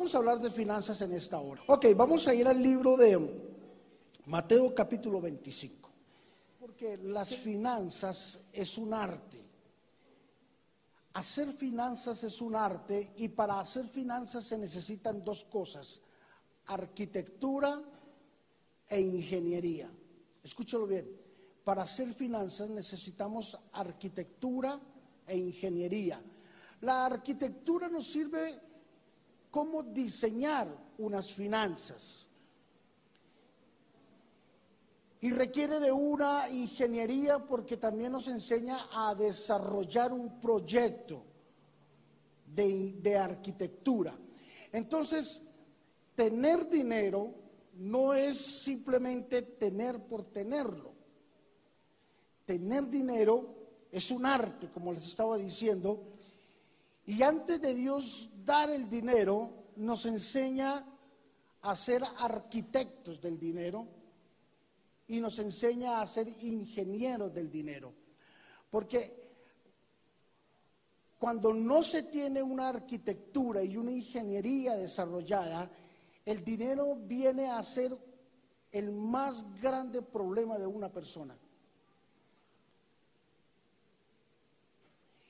vamos a hablar de finanzas en esta hora. Ok, vamos a ir al libro de Mateo capítulo 25. Porque las finanzas es un arte. Hacer finanzas es un arte y para hacer finanzas se necesitan dos cosas, arquitectura e ingeniería. Escúchalo bien, para hacer finanzas necesitamos arquitectura e ingeniería. La arquitectura nos sirve como diseñar unas finanzas y requiere de una ingeniería porque también nos enseña a desarrollar un proyecto de, arquitectura. Entonces, tener dinero no es simplemente tener por tenerlo. Tener dinero es un arte, como les estaba diciendo, y antes de Dios el dinero, nos enseña a ser arquitectos del dinero y nos enseña a ser ingenieros del dinero. Porque cuando no se tiene una arquitectura y una ingeniería desarrollada, el dinero viene a ser el más grande problema de una persona.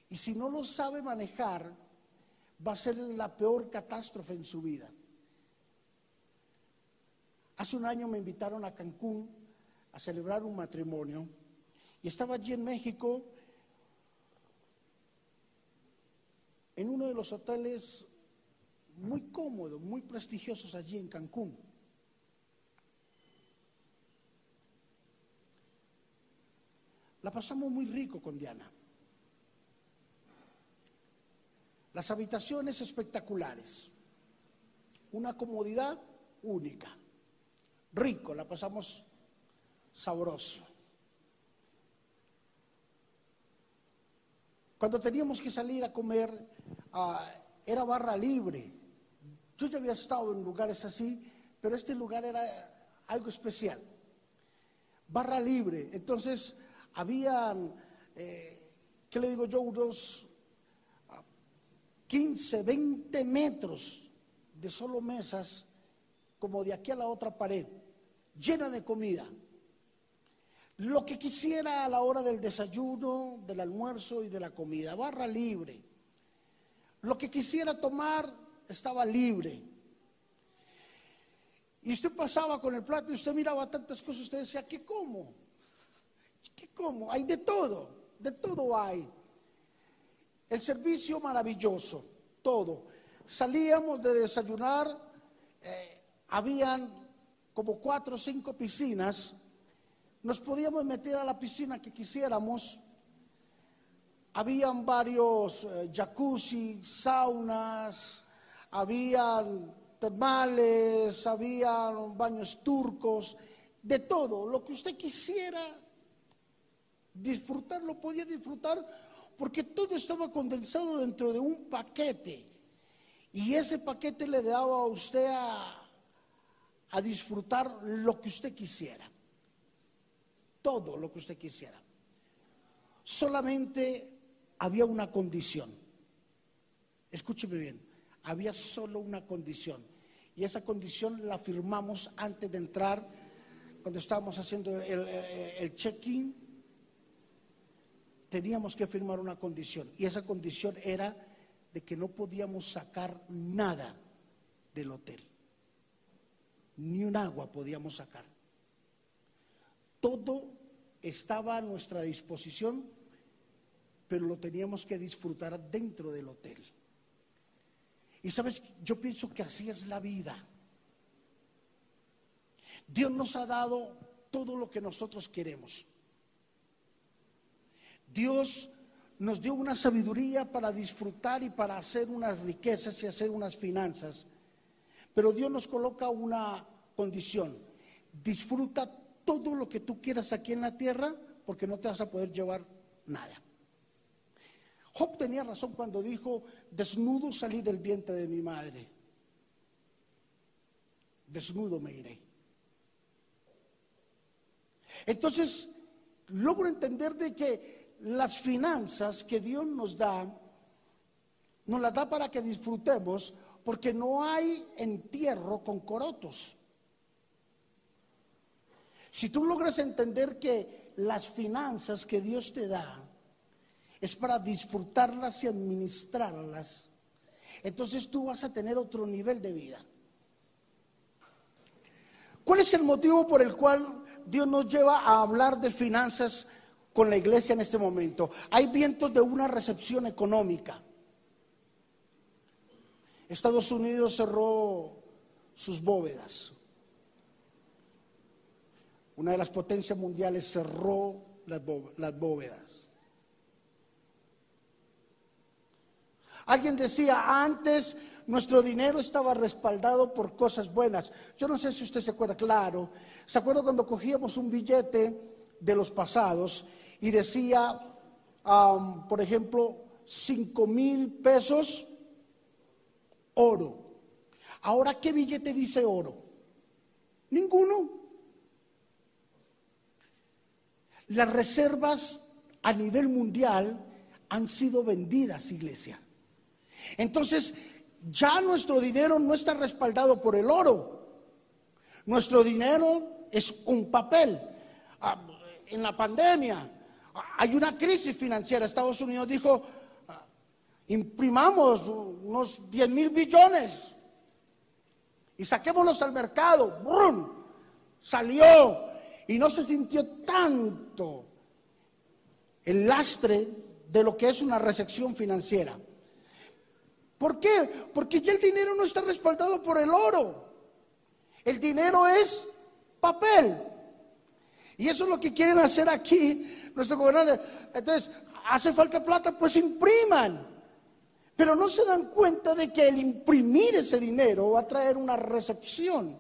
Y si no lo sabe manejar, va a ser la peor catástrofe en su vida. Hace un año me invitaron a Cancún a celebrar un matrimonio y estaba allí en México en uno de los hoteles muy cómodos, muy prestigiosos allí en Cancún. La pasamos muy rico con Diana. Las habitaciones espectaculares, una comodidad única, rico, la pasamos sabroso. Cuando teníamos que salir a comer, ah, era barra libre. Yo ya había estado en lugares así, pero este lugar era algo especial. Barra libre. Entonces, habían, eh, ¿qué le digo yo? Unos 15, 20 metros de solo mesas, como de aquí a la otra pared, llena de comida lo que quisiera a la hora del desayuno, del almuerzo y de la comida, barra libre. Lo que quisiera tomar estaba libre. Y usted pasaba con el plato y usted miraba tantas cosas, usted decía, ¿qué como? ¿Qué como? Hay de todo, de todo hay. El servicio maravilloso, todo. Salíamos de desayunar, eh, habían como cuatro o cinco piscinas nos podíamos meter a la piscina que quisiéramos. Habían varios eh, jacuzzi, saunas, habían termales, habían baños turcos, de todo. Lo que usted quisiera disfrutar, lo podía disfrutar porque todo estaba condensado dentro de un paquete. Y ese paquete le daba a usted a disfrutar lo que usted quisiera todo lo que usted quisiera. Solamente había una condición. Escúcheme bien, había solo una condición. Y esa condición la firmamos antes de entrar, cuando estábamos haciendo el, check-in. Teníamos que firmar una condición. Y esa condición era de que no podíamos sacar nada del hotel. Ni un agua podíamos sacar. Todo estaba a nuestra disposición, pero lo teníamos que disfrutar dentro del hotel. Y sabes, yo pienso que así es la vida. Dios nos ha dado todo lo que nosotros queremos. Dios nos dio una sabiduría para disfrutar y para hacer unas riquezas y hacer unas finanzas. Pero Dios nos coloca una condición. Disfruta todo lo que tú quieras aquí en la tierra porque no te vas a poder llevar nada. Job tenía razón cuando dijo, desnudo salí del vientre de mi madre, desnudo me iré. Entonces, logro entender de que las finanzas que Dios nos da, nos las da para que disfrutemos, porque no hay entierro con corotos. Si tú logras entender que las finanzas que Dios te da es para disfrutarlas y administrarlas, entonces tú vas a tener otro nivel de vida. ¿Cuál es el motivo por el cual Dios nos lleva a hablar de finanzas con la iglesia en este momento? Hay vientos de una recepción económica. Estados Unidos cerró sus bóvedas. Una de las potencias mundiales cerró las, bóvedas. Alguien decía, antes nuestro dinero estaba respaldado por cosas buenas. Yo no sé si usted se acuerda, claro. ¿Se acuerda cuando cogíamos un billete de los pasados y decía, por ejemplo, cinco mil pesos oro? Ahora, ¿qué billete dice oro? Ninguno. Las reservas a nivel mundial han sido vendidas, iglesia. Entonces, ya nuestro dinero no está respaldado por el oro. Nuestro dinero es un papel. Ah, en la pandemia hay una crisis financiera. Estados Unidos dijo, ah, imprimamos unos 10 mil billones y saquémoslos al mercado. ¡Brum! Salió y no se sintió tanto el lastre de lo que es una recepción financiera. ¿Por qué? Porque ya el dinero no está respaldado por el oro. El dinero es papel. Y eso es lo que quieren hacer aquí nuestro gobernante. Entonces, hace falta plata, pues impriman. Pero no se dan cuenta de que el imprimir ese dinero va a traer una recepción.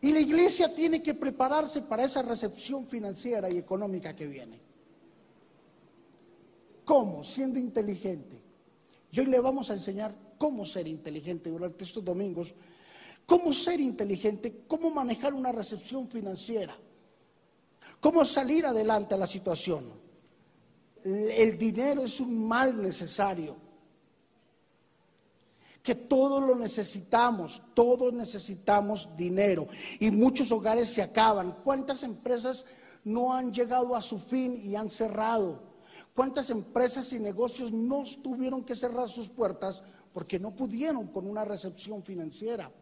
Y la iglesia tiene que prepararse para esa recepción financiera y económica que viene. ¿Cómo? Siendo inteligente. Y hoy le vamos a enseñar cómo ser inteligente durante estos domingos. Cómo ser inteligente, cómo manejar una recepción financiera. Cómo salir adelante a la situación. El dinero es un mal necesario que todos lo necesitamos, todos necesitamos dinero y muchos hogares se acaban. ¿Cuántas empresas no han llegado a su fin y han cerrado? ¿Cuántas empresas y negocios no tuvieron que cerrar sus puertas porque no pudieron con una recepción financiera?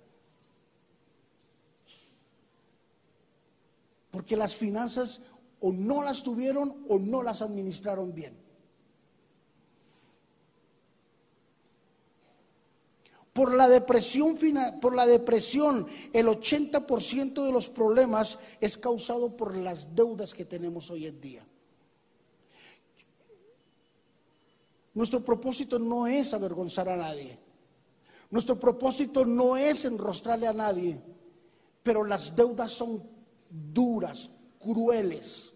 Porque las finanzas o no las tuvieron o no las administraron bien. Por la depresión, por la depresión, el 80% de los problemas es causado por las deudas que tenemos hoy en día. Nuestro propósito no es avergonzar a nadie. Nuestro propósito no es enrostrarle a nadie. Pero las deudas son duras, crueles.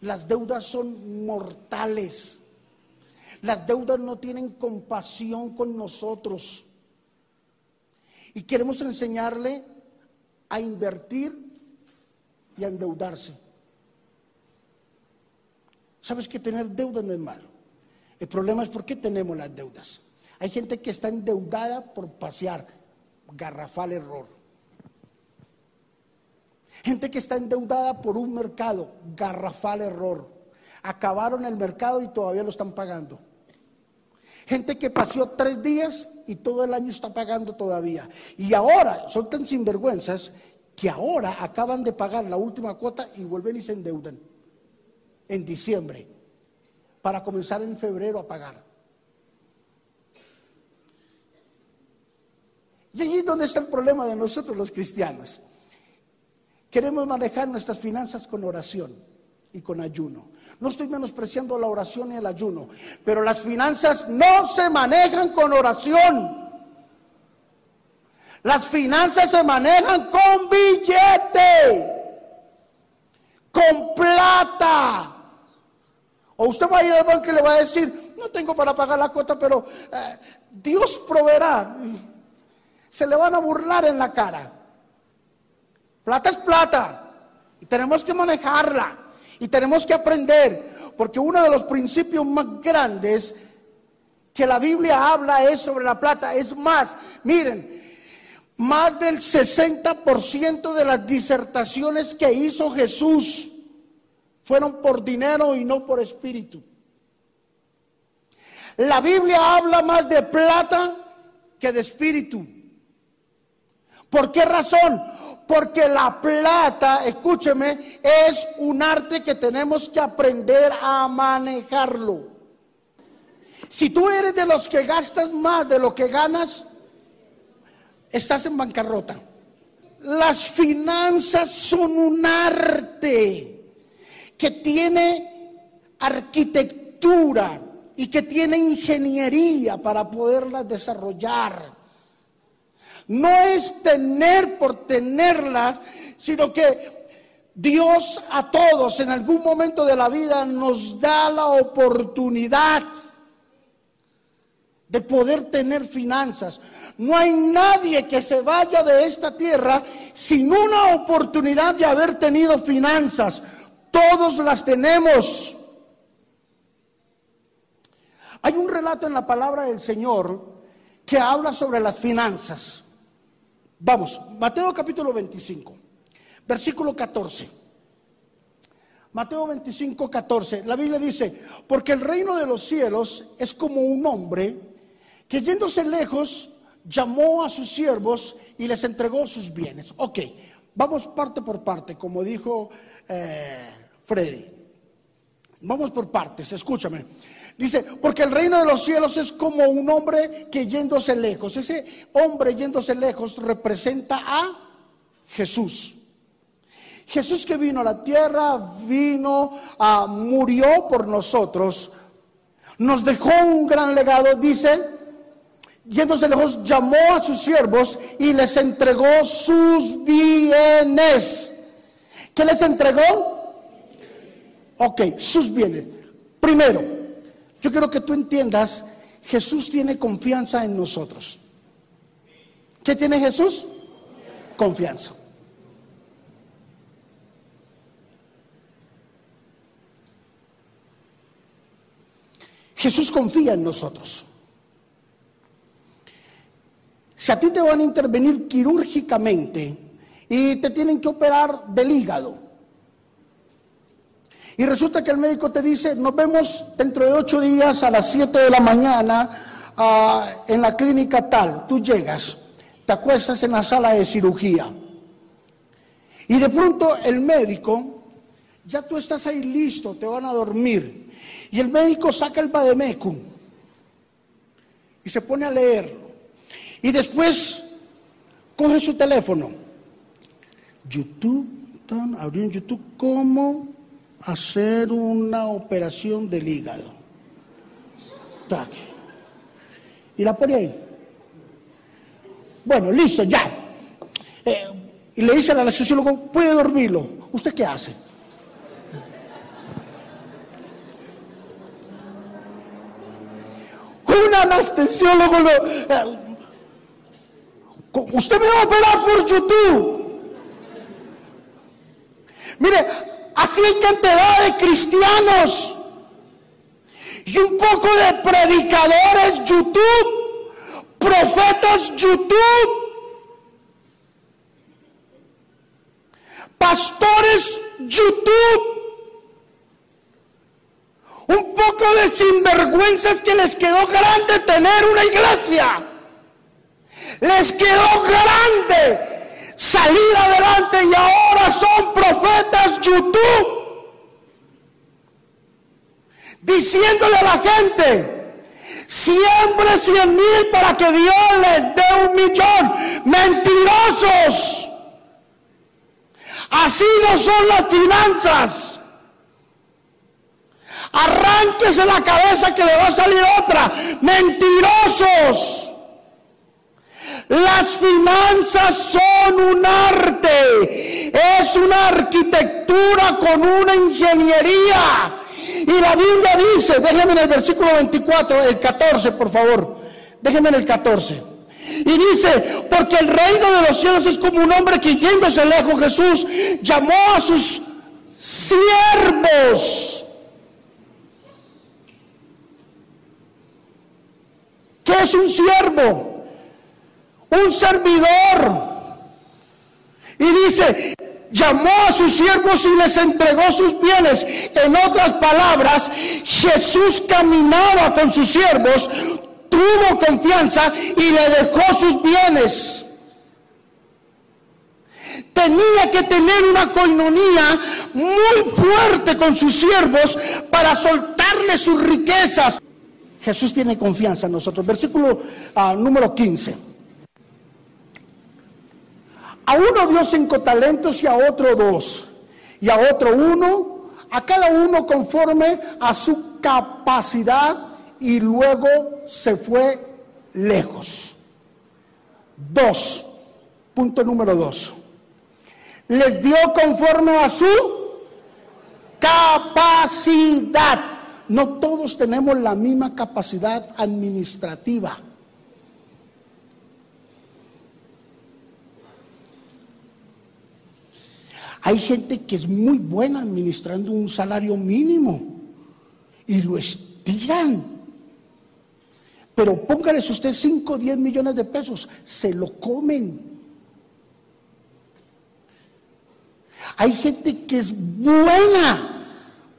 Las deudas son mortales. Las deudas no tienen compasión con nosotros. Y queremos enseñarle a invertir y a endeudarse. ¿Sabes que tener deuda no es malo? El problema es por qué tenemos las deudas. Hay gente que está endeudada por pasear. Garrafal error. Gente que está endeudada por un mercado. Garrafal error. Acabaron el mercado y todavía lo están pagando. Gente que pasó tres días y todo el año está pagando todavía. Y ahora son tan sinvergüenzas que ahora acaban de pagar la última cuota y vuelven y se endeudan en diciembre para comenzar en febrero a pagar. Y allí es donde está el problema de nosotros los cristianos. Queremos manejar nuestras finanzas con oración y con ayuno. No estoy menospreciando la oración y el ayuno, pero las finanzas no se manejan con oración. Las finanzas se manejan con billete, con plata. O usted va a ir al banco y le va a decir, no tengo para pagar la cuota, pero eh, Dios proveerá. Se le van a burlar en la cara. Plata es plata y tenemos que manejarla. Y tenemos que aprender, porque uno de los principios más grandes que la Biblia habla es sobre la plata. Es más, miren, más del 60% de las disertaciones que hizo Jesús fueron por dinero y no por espíritu. La Biblia habla más de plata que de espíritu. ¿Por qué razón? Porque la plata, escúcheme, es un arte que tenemos que aprender a manejarlo. Si tú eres de los que gastas más de lo que ganas, estás en bancarrota. Las finanzas son un arte que tiene arquitectura y que tiene ingeniería para poderlas desarrollar. No es tener por tenerlas, sino que Dios a todos en algún momento de la vida nos da la oportunidad de poder tener finanzas. No hay nadie que se vaya de esta tierra sin una oportunidad de haber tenido finanzas. Todos las tenemos. Hay un relato en la palabra del Señor que habla sobre las finanzas. Vamos, Mateo capítulo 25, versículo 14. Mateo 25, 14. La Biblia dice, porque el reino de los cielos es como un hombre que yéndose lejos llamó a sus siervos y les entregó sus bienes. Ok, vamos parte por parte, como dijo eh, Freddy. Vamos por partes, escúchame. Dice, porque el reino de los cielos es como un hombre que yéndose lejos. Ese hombre yéndose lejos representa a Jesús. Jesús que vino a la tierra, vino, a, murió por nosotros, nos dejó un gran legado, dice, yéndose lejos, llamó a sus siervos y les entregó sus bienes. ¿Qué les entregó? Ok, sus bienes. Primero, yo quiero que tú entiendas, Jesús tiene confianza en nosotros. ¿Qué tiene Jesús? Confianza. Jesús confía en nosotros. Si a ti te van a intervenir quirúrgicamente y te tienen que operar del hígado, y resulta que el médico te dice, nos vemos dentro de ocho días a las siete de la mañana ah, en la clínica tal, tú llegas, te acuestas en la sala de cirugía, y de pronto el médico, ya tú estás ahí listo, te van a dormir, y el médico saca el bademecum y se pone a leerlo. Y después coge su teléfono. YouTube, abrió en YouTube cómo hacer una operación del hígado. Tac. Y la pone ahí. Bueno, listo, ya. Eh, y le dice al anestesiólogo, puede dormirlo. ¿Usted qué hace? Un anestesiólogo eh, Usted me va a operar por YouTube. Mire, así hay cantidad de cristianos y un poco de predicadores YouTube, profetas YouTube, pastores YouTube. Un poco de sinvergüenzas que les quedó grande tener una iglesia. Les quedó grande salir adelante y ahora son profetas YouTube. Diciéndole a la gente, siempre cien mil para que Dios les dé un millón. Mentirosos. Así no son las finanzas. Arránquese la cabeza que le va a salir otra. Mentirosos. Las finanzas son un arte, es una arquitectura con una ingeniería. Y la Biblia dice, déjenme en el versículo 24, el 14, por favor, déjenme en el 14. Y dice, porque el reino de los cielos es como un hombre que yéndose lejos Jesús llamó a sus siervos ¿Qué es un siervo? Un servidor. Y dice, llamó a sus siervos y les entregó sus bienes. En otras palabras, Jesús caminaba con sus siervos, tuvo confianza y le dejó sus bienes. Tenía que tener una coinonía muy fuerte con sus siervos para soltarle sus riquezas. Jesús tiene confianza en nosotros. Versículo ah, número 15. A uno dio cinco talentos y a otro dos. Y a otro uno, a cada uno conforme a su capacidad y luego se fue lejos. Dos, punto número dos. Les dio conforme a su capacidad. No todos tenemos la misma capacidad administrativa. Hay gente que es muy buena administrando un salario mínimo y lo estiran. Pero póngales usted 5 o 10 millones de pesos, se lo comen. Hay gente que es buena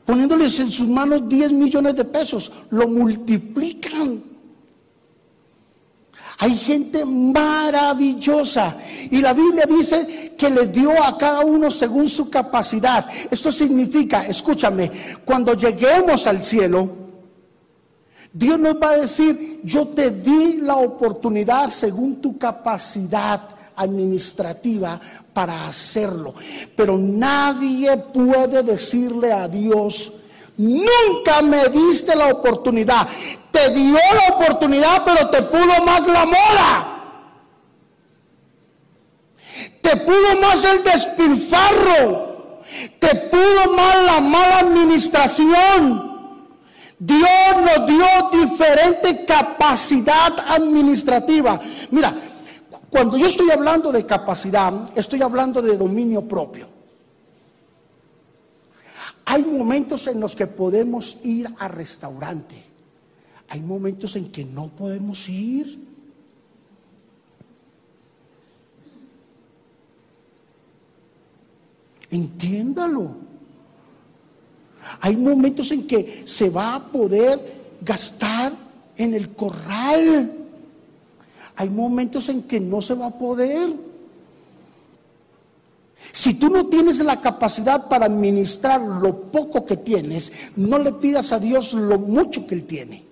poniéndoles en sus manos 10 millones de pesos, lo multiplican. Hay gente maravillosa. Y la Biblia dice que le dio a cada uno según su capacidad. Esto significa, escúchame, cuando lleguemos al cielo, Dios nos va a decir, yo te di la oportunidad según tu capacidad administrativa para hacerlo. Pero nadie puede decirle a Dios, Nunca me diste la oportunidad. Te dio la oportunidad, pero te pudo más la moda. Te pudo más el despilfarro. Te pudo más la mala administración. Dios nos dio diferente capacidad administrativa. Mira, cuando yo estoy hablando de capacidad, estoy hablando de dominio propio. Hay momentos en los que podemos ir a restaurante. Hay momentos en que no podemos ir. Entiéndalo. Hay momentos en que se va a poder gastar en el corral. Hay momentos en que no se va a poder. Si tú no tienes la capacidad para administrar lo poco que tienes, no le pidas a Dios lo mucho que Él tiene.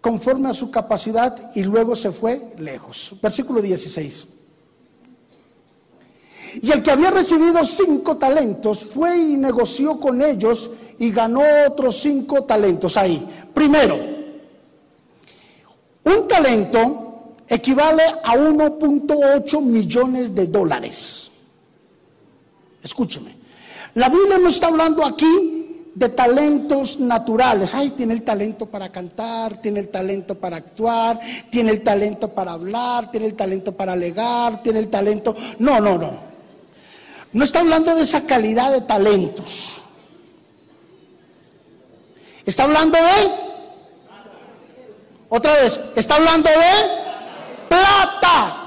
Conforme a su capacidad y luego se fue lejos. Versículo 16. Y el que había recibido cinco talentos fue y negoció con ellos y ganó otros cinco talentos ahí. Primero, un talento equivale a 1.8 millones de dólares. Escúcheme, la Biblia no está hablando aquí de talentos naturales. Ay, tiene el talento para cantar, tiene el talento para actuar, tiene el talento para hablar, tiene el talento para alegar, tiene el talento... No, no, no. No está hablando de esa calidad de talentos. Está hablando de... Otra vez, está hablando de plata.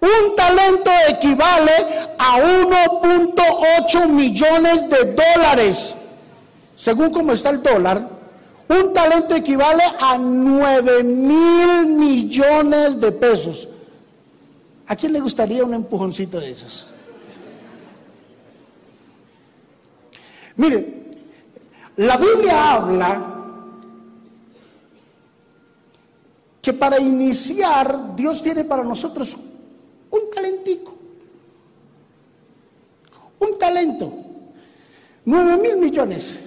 Un talento equivale a 1.8 millones de dólares. Según cómo está el dólar, un talento equivale a 9 mil millones de pesos. ¿A quién le gustaría un empujoncito de esos? Mire, la Biblia habla que para iniciar Dios tiene para nosotros un talentico. Un talento. Nueve mil millones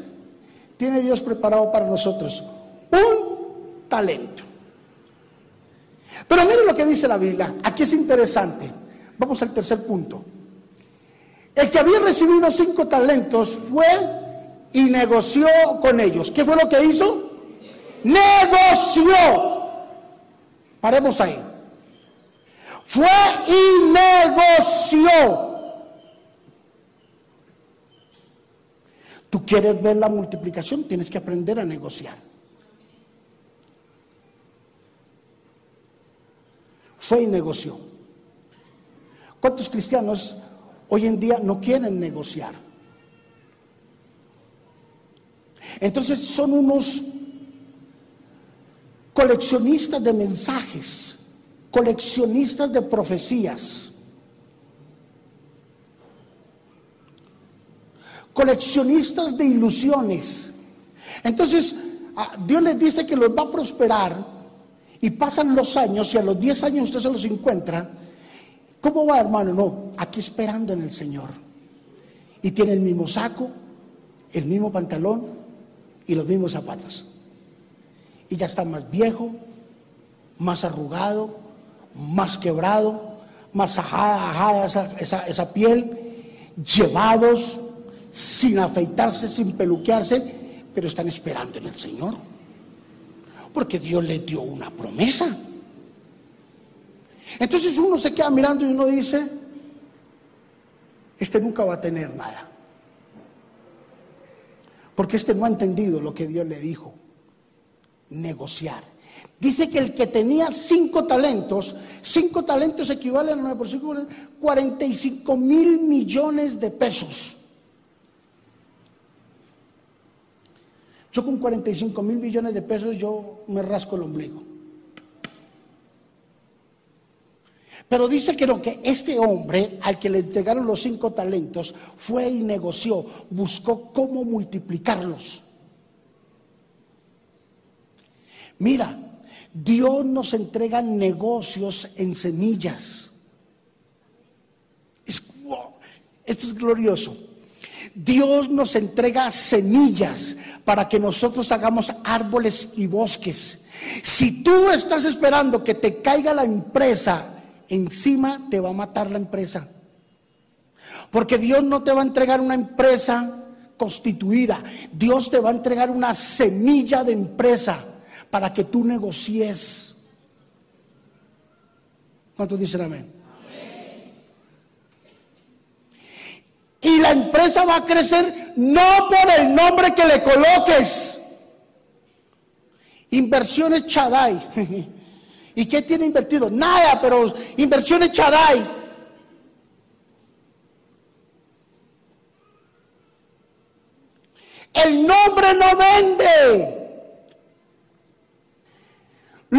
tiene Dios preparado para nosotros. Un talento. Pero miren lo que dice la Biblia. Aquí es interesante. Vamos al tercer punto. El que había recibido cinco talentos fue y negoció con ellos. ¿Qué fue lo que hizo? Negoció. Paremos ahí. Fue y negoció. Tú quieres ver la multiplicación, tienes que aprender a negociar. Fue y negoció. ¿Cuántos cristianos hoy en día no quieren negociar? Entonces son unos coleccionistas de mensajes coleccionistas de profecías, coleccionistas de ilusiones. Entonces, ah, Dios les dice que los va a prosperar y pasan los años y a los 10 años usted se los encuentra. ¿Cómo va, hermano? No, aquí esperando en el Señor. Y tiene el mismo saco, el mismo pantalón y los mismos zapatos y ya está más viejo, más arrugado, más quebrado, más ajada, esa, piel, llevados sin afeitarse, sin peluquearse, pero están esperando en el Señor. Porque Dios les dio una promesa. Entonces uno se queda mirando y uno dice, este nunca va a tener nada. Porque este no ha entendido lo que Dios le dijo negociar. Dice que el que tenía cinco talentos, cinco talentos equivalen a 9 por 5, 45 mil millones de pesos. Yo con 45 mil millones de pesos yo me rasco el ombligo. Pero dice que lo que este hombre al que le entregaron los cinco talentos fue y negoció, buscó cómo multiplicarlos. Mira, Dios nos entrega negocios en semillas. esto es glorioso. Dios nos entrega semillas para que nosotros hagamos árboles y bosques. Si tú estás esperando que te caiga la empresa encima, te va a matar la empresa. Porque Dios no te va a entregar una empresa constituida. Dios te va a entregar una semilla de empresa para que tú negocies. ¿Cuántos dicen amén? Y la empresa va a crecer no por el nombre que le coloques. Inversiones Chaday. ¿Y qué tiene invertido? Nada, pero inversiones Chaday. El nombre no vende.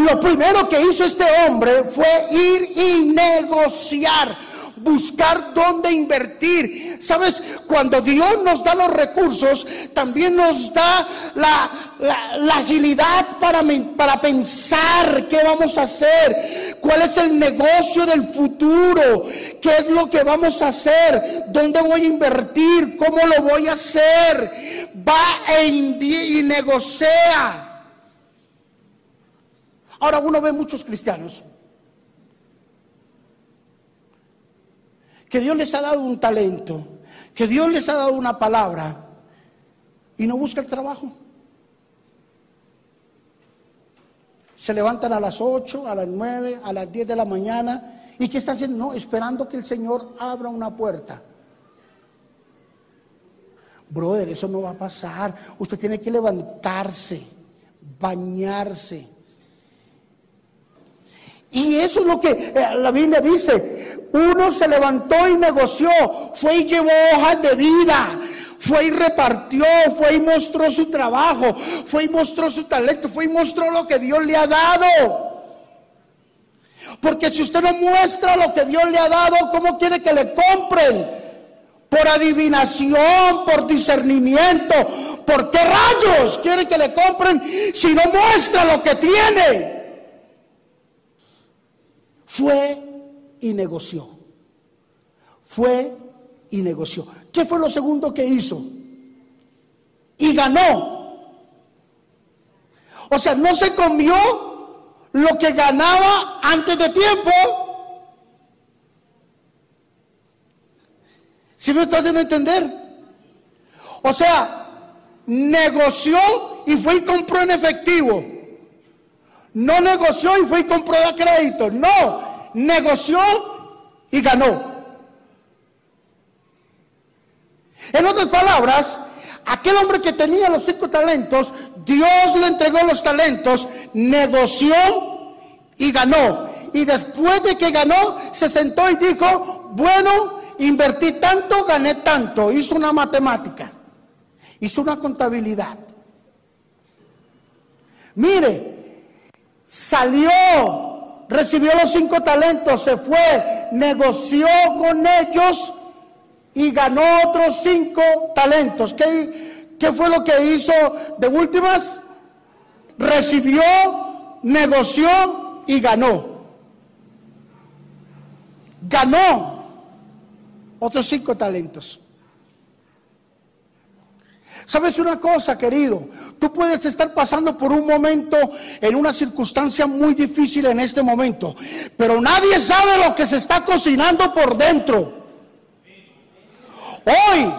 Lo primero que hizo este hombre fue ir y negociar, buscar dónde invertir. Sabes, cuando Dios nos da los recursos, también nos da la, agilidad para, para pensar qué vamos a hacer, cuál es el negocio del futuro, qué es lo que vamos a hacer, dónde voy a invertir, cómo lo voy a hacer. Va e y negocia. Ahora uno ve muchos cristianos que Dios les ha dado un talento, que Dios les ha dado una palabra y no busca el trabajo. Se levantan a las 8, a las 9, a las 10 de la mañana. ¿Y qué está haciendo? No, esperando que el Señor abra una puerta. Brother, eso no va a pasar. Usted tiene que levantarse, bañarse, y eso es lo que eh, la Biblia dice. Uno se levantó y negoció, fue y llevó hojas de vida, fue y repartió, fue y mostró su trabajo, fue y mostró su talento, fue y mostró lo que Dios le ha dado. Porque si usted no muestra lo que Dios le ha dado, ¿cómo quiere que le compren? Por adivinación, por discernimiento, ¿por qué rayos quiere que le compren si no muestra lo que tiene? Fue y negoció. Fue y negoció. ¿Qué fue lo segundo que hizo? Y ganó. O sea, no se comió lo que ganaba antes de tiempo. ¿Sí me está haciendo entender? O sea, negoció y fue y compró en efectivo. No negoció y fue y compró crédito. No, negoció y ganó. En otras palabras, aquel hombre que tenía los cinco talentos, Dios le entregó los talentos, negoció y ganó. y después de que ganó, se sentó y dijo, bueno, invertí tanto, gané tanto. Hizo una matemática, hizo una contabilidad. Mire, salió, recibió los cinco talentos, se fue, negoció con ellos y ganó otros cinco talentos. ¿Qué, fue lo que hizo de últimas? Recibió, negoció y ganó. Ganó otros cinco talentos. ¿Sabes una cosa, querido? Tú puedes estar pasando por un momento, en una circunstancia muy difícil en este momento, pero nadie sabe lo que se está cocinando por dentro. Hoy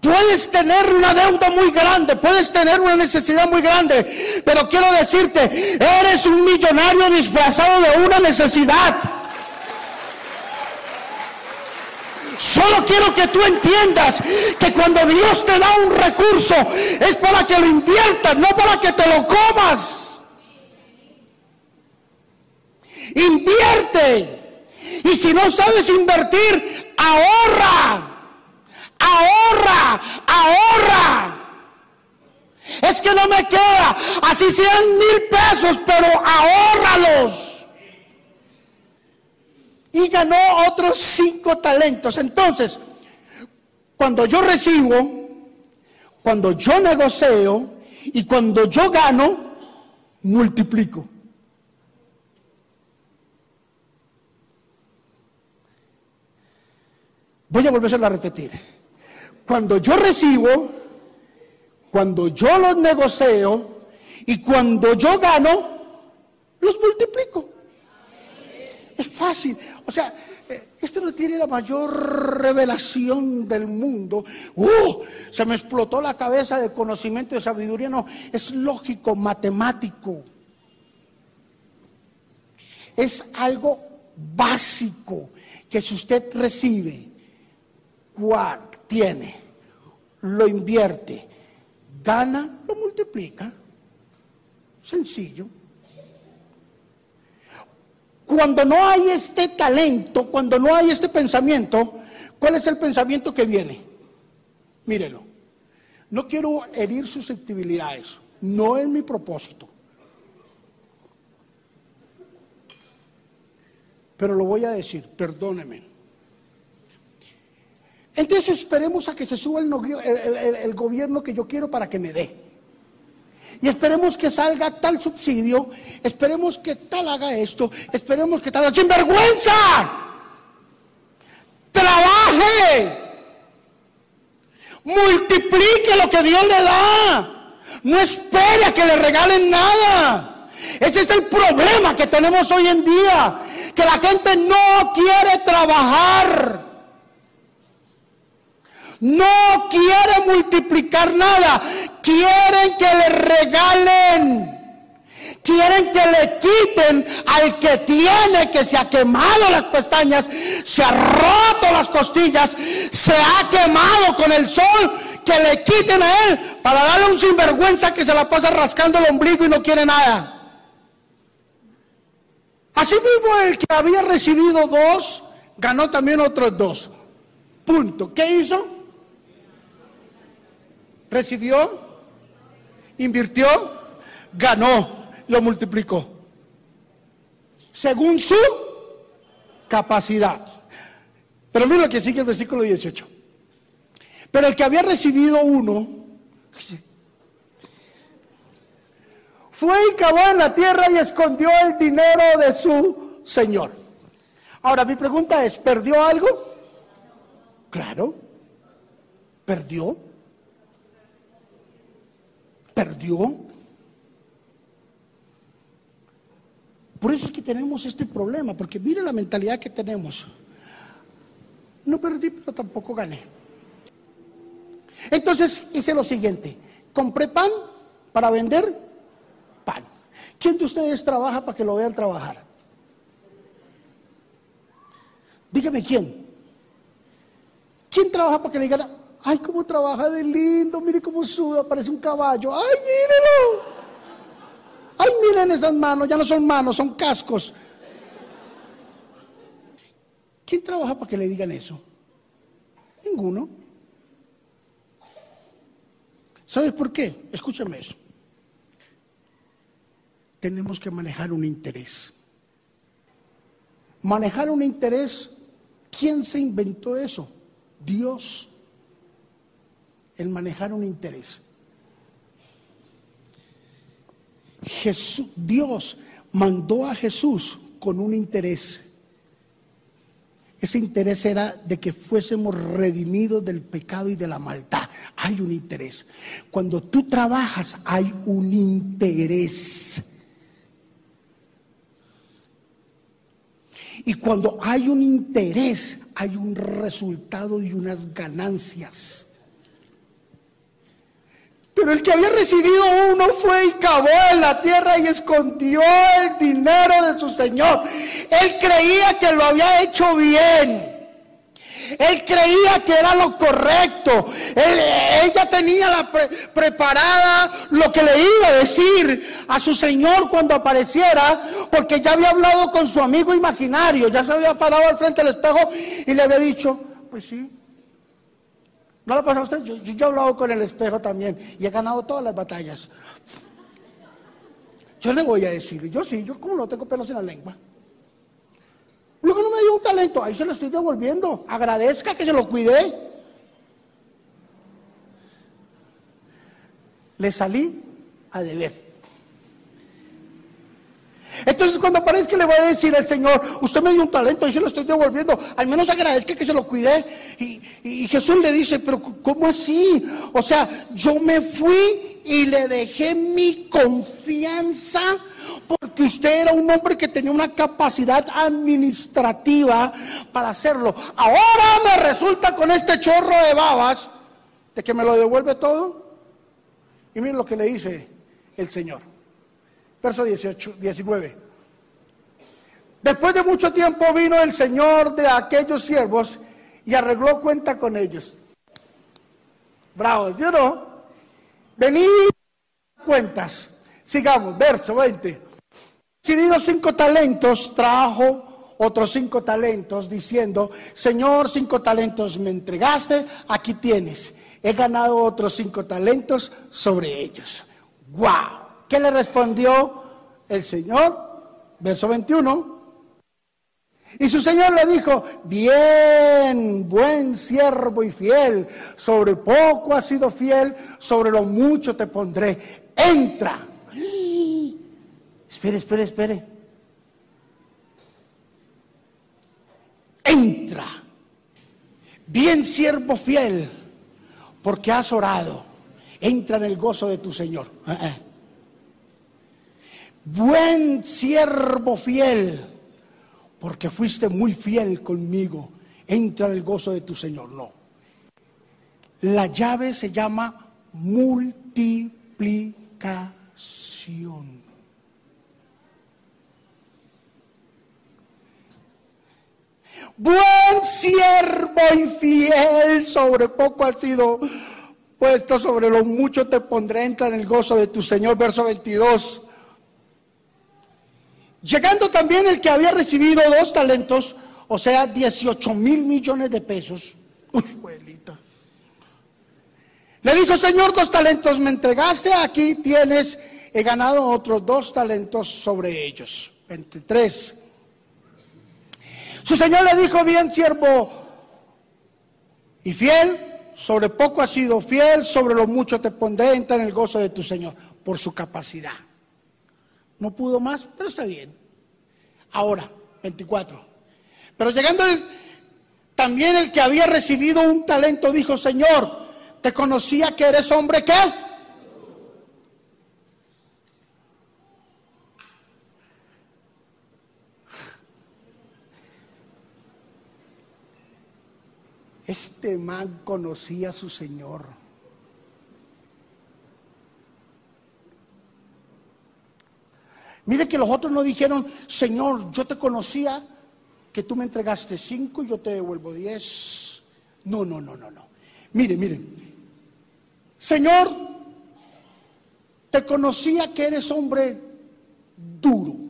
puedes tener una deuda muy grande, puedes tener una necesidad muy grande, pero quiero decirte, eres un millonario disfrazado de una necesidad. Solo quiero que tú entiendas que cuando Dios te da un recurso es para que lo inviertas, no para que te lo comas. Invierte. Y si no sabes invertir, ahorra. Ahorra, ahorra. Es que no me queda, así sean mil pesos, pero ahórralos y ganó otros cinco talentos. Entonces, cuando yo recibo, cuando yo negocio y cuando yo gano, multiplico. Voy a volver a repetir. Cuando yo recibo, cuando yo los negocio y cuando yo gano, los multiplico. Es fácil. O sea, eh, esto no tiene la mayor revelación del mundo. ¡Uh! Se me explotó la cabeza de conocimiento de sabiduría. No, es lógico, matemático. Es algo básico que si usted recibe, tiene, lo invierte, gana, lo multiplica. Sencillo. Cuando no hay este talento, cuando no hay este pensamiento, ¿cuál es el pensamiento que viene? Mírelo. No quiero herir susceptibilidades, no es mi propósito. Pero lo voy a decir, perdóneme. Entonces esperemos a que se suba el, el gobierno que yo quiero para que me dé. Y esperemos que salga tal subsidio, esperemos que tal haga esto, esperemos que tal... ¡Sin vergüenza! Trabaje. Multiplique lo que Dios le da. No espere a que le regalen nada. Ese es el problema que tenemos hoy en día. Que la gente no quiere trabajar no quiere multiplicar nada, quieren que le regalen. Quieren que le quiten al que tiene, que se ha quemado las pestañas, se ha roto las costillas, se ha quemado con el sol, que le quiten a él para darle un sinvergüenza que se la pasa rascando el ombligo y no quiere nada. Asimismo, el que había recibido dos, ganó también otros dos. Punto. ¿Qué hizo? Recibió, invirtió, ganó, lo multiplicó. Según su capacidad. Pero mira lo que sigue el versículo 18. Pero el que había recibido uno, fue y cavó en la tierra y escondió el dinero de su señor. Ahora mi pregunta es, ¿perdió algo? Claro, perdió perdió. Por eso es que tenemos este problema, porque mire la mentalidad que tenemos. No perdí, pero tampoco gané. Entonces hice lo siguiente, compré pan para vender pan. ¿Quién de ustedes trabaja para que lo vean trabajar? Dígame quién. ¿Quién trabaja para que le digan, Ay, cómo trabaja de lindo, mire cómo suda, parece un caballo. Ay, mírelo. Ay, miren esas manos, ya no son manos, son cascos. ¿Quién trabaja para que le digan eso? Ninguno. ¿Sabes por qué? Escúchame eso. Tenemos que manejar un interés. Manejar un interés, ¿quién se inventó eso? Dios. El manejar un interés. Jesús, Dios mandó a Jesús con un interés. Ese interés era de que fuésemos redimidos del pecado y de la maldad. Hay un interés. Cuando tú trabajas hay un interés. Y cuando hay un interés, hay un resultado y unas ganancias. El que había recibido uno fue y cavó en la tierra y escondió el dinero de su señor. Él creía que lo había hecho bien. Él creía que era lo correcto. Ella tenía la preparada lo que le iba a decir a su Señor cuando apareciera, porque ya había hablado con su amigo imaginario, ya se había parado al frente del espejo y le había dicho, pues sí, ¿No lo pasa a usted? Yo, he hablado con el espejo también y he ganado todas las batallas. Yo le voy a decir, yo sí, yo como no tengo pelos en la lengua. Luego no me dio un talento, ahí se lo estoy devolviendo. Agradezca que se lo cuidé. Le salí a deber. Entonces cuando aparezca le voy a decir al Señor, usted me dio un talento y se lo estoy devolviendo, al menos agradezca que se lo cuidé. Y, y Jesús le dice, pero ¿cómo así? O sea, yo me fui y le dejé mi confianza porque usted era un hombre que tenía una capacidad administrativa para hacerlo. Ahora me resulta con este chorro de babas de que me lo devuelve todo. Y miren lo que le dice el Señor. Verso 18, 19. Después de mucho tiempo vino el Señor de aquellos siervos y arregló cuenta con ellos. Bravo, ¿sí o no? Venid cuentas. Sigamos, verso 20. Recibido cinco talentos, trajo otros cinco talentos, diciendo, Señor, cinco talentos me entregaste, aquí tienes. He ganado otros cinco talentos sobre ellos. ¡Wow! ¿Qué le respondió el Señor? Verso 21. Y su Señor le dijo, bien, buen siervo y fiel, sobre poco has sido fiel, sobre lo mucho te pondré. Entra. Espere, espere, espere. Entra. Bien siervo fiel, porque has orado. Entra en el gozo de tu Señor. Eh, eh buen siervo fiel, porque fuiste muy fiel conmigo, entra en el gozo de tu Señor. No. La llave se llama multiplicación. Buen siervo y fiel, sobre poco has sido puesto, sobre lo mucho te pondré, entra en el gozo de tu Señor. Verso 22. Llegando también el que había recibido dos talentos, o sea, 18 mil millones de pesos. Uy, abuelita. Le dijo, Señor, dos talentos me entregaste, aquí tienes, he ganado otros dos talentos sobre ellos. 23. Su Señor le dijo, bien, siervo y fiel, sobre poco has sido fiel, sobre lo mucho te pondré, entra en el gozo de tu Señor, por su capacidad. No pudo más, pero está bien. Ahora, 24. Pero llegando también el que había recibido un talento dijo, Señor, te conocía que eres hombre qué? Este man conocía a su Señor. Mire que los otros no dijeron, Señor, yo te conocía que tú me entregaste cinco y yo te devuelvo diez. No, no, no, no, no. Mire, mire. Señor, te conocía que eres hombre duro.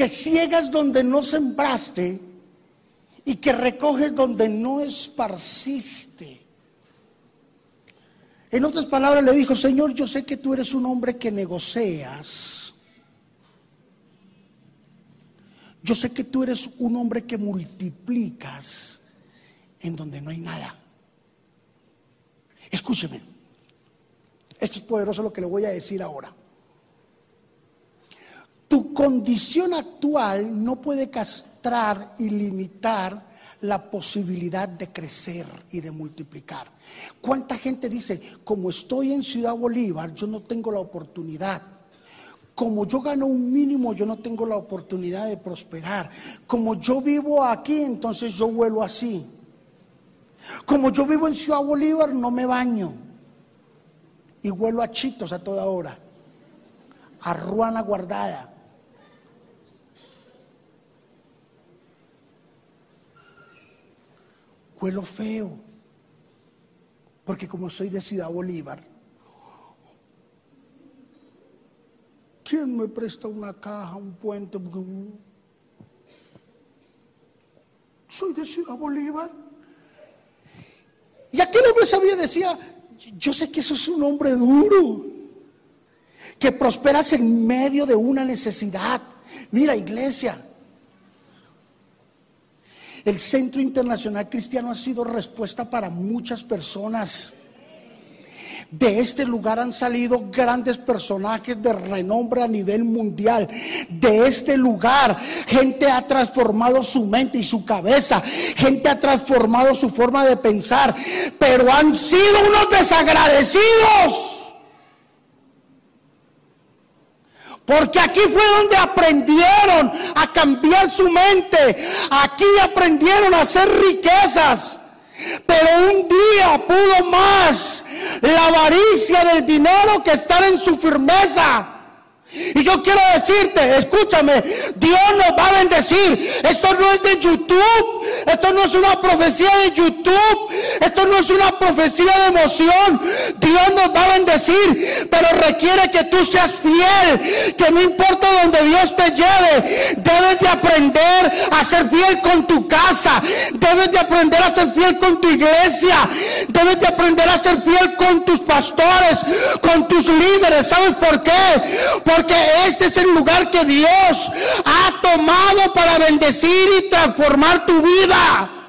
que ciegas donde no sembraste y que recoges donde no esparciste. En otras palabras le dijo, Señor, yo sé que tú eres un hombre que negocias. Yo sé que tú eres un hombre que multiplicas en donde no hay nada. Escúcheme, esto es poderoso lo que le voy a decir ahora. Tu condición actual no puede castrar y limitar la posibilidad de crecer y de multiplicar. ¿Cuánta gente dice, como estoy en Ciudad Bolívar, yo no tengo la oportunidad? Como yo gano un mínimo, yo no tengo la oportunidad de prosperar. Como yo vivo aquí, entonces yo vuelo así. Como yo vivo en Ciudad Bolívar, no me baño. Y vuelo a chitos a toda hora. A ruana guardada. Huelo feo. Porque como soy de Ciudad Bolívar, ¿quién me presta una caja, un puente? Soy de Ciudad Bolívar. Y aquel hombre sabía, decía, yo sé que eso es un hombre duro, que prosperas en medio de una necesidad. Mira, iglesia, el Centro Internacional Cristiano ha sido respuesta para muchas personas. De este lugar han salido grandes personajes de renombre a nivel mundial. De este lugar gente ha transformado su mente y su cabeza. Gente ha transformado su forma de pensar. Pero han sido unos desagradecidos. Porque aquí fue donde aprendieron a cambiar su mente. Aquí aprendieron a hacer riquezas. Pero un día pudo más la avaricia del dinero que estar en su firmeza. Y yo quiero decirte, escúchame, Dios nos va a bendecir. Esto no es de YouTube, esto no es una profecía de YouTube, esto no es una profecía de emoción. Dios nos va a bendecir, pero requiere que tú seas fiel, que no importa donde Dios te lleve, debes de aprender a ser fiel con tu casa, debes de aprender a ser fiel con tu iglesia, debes de aprender a ser fiel con tus pastores, con tus líderes. ¿Sabes por qué? Porque este es el lugar que Dios ha tomado para bendecir y transformar tu vida.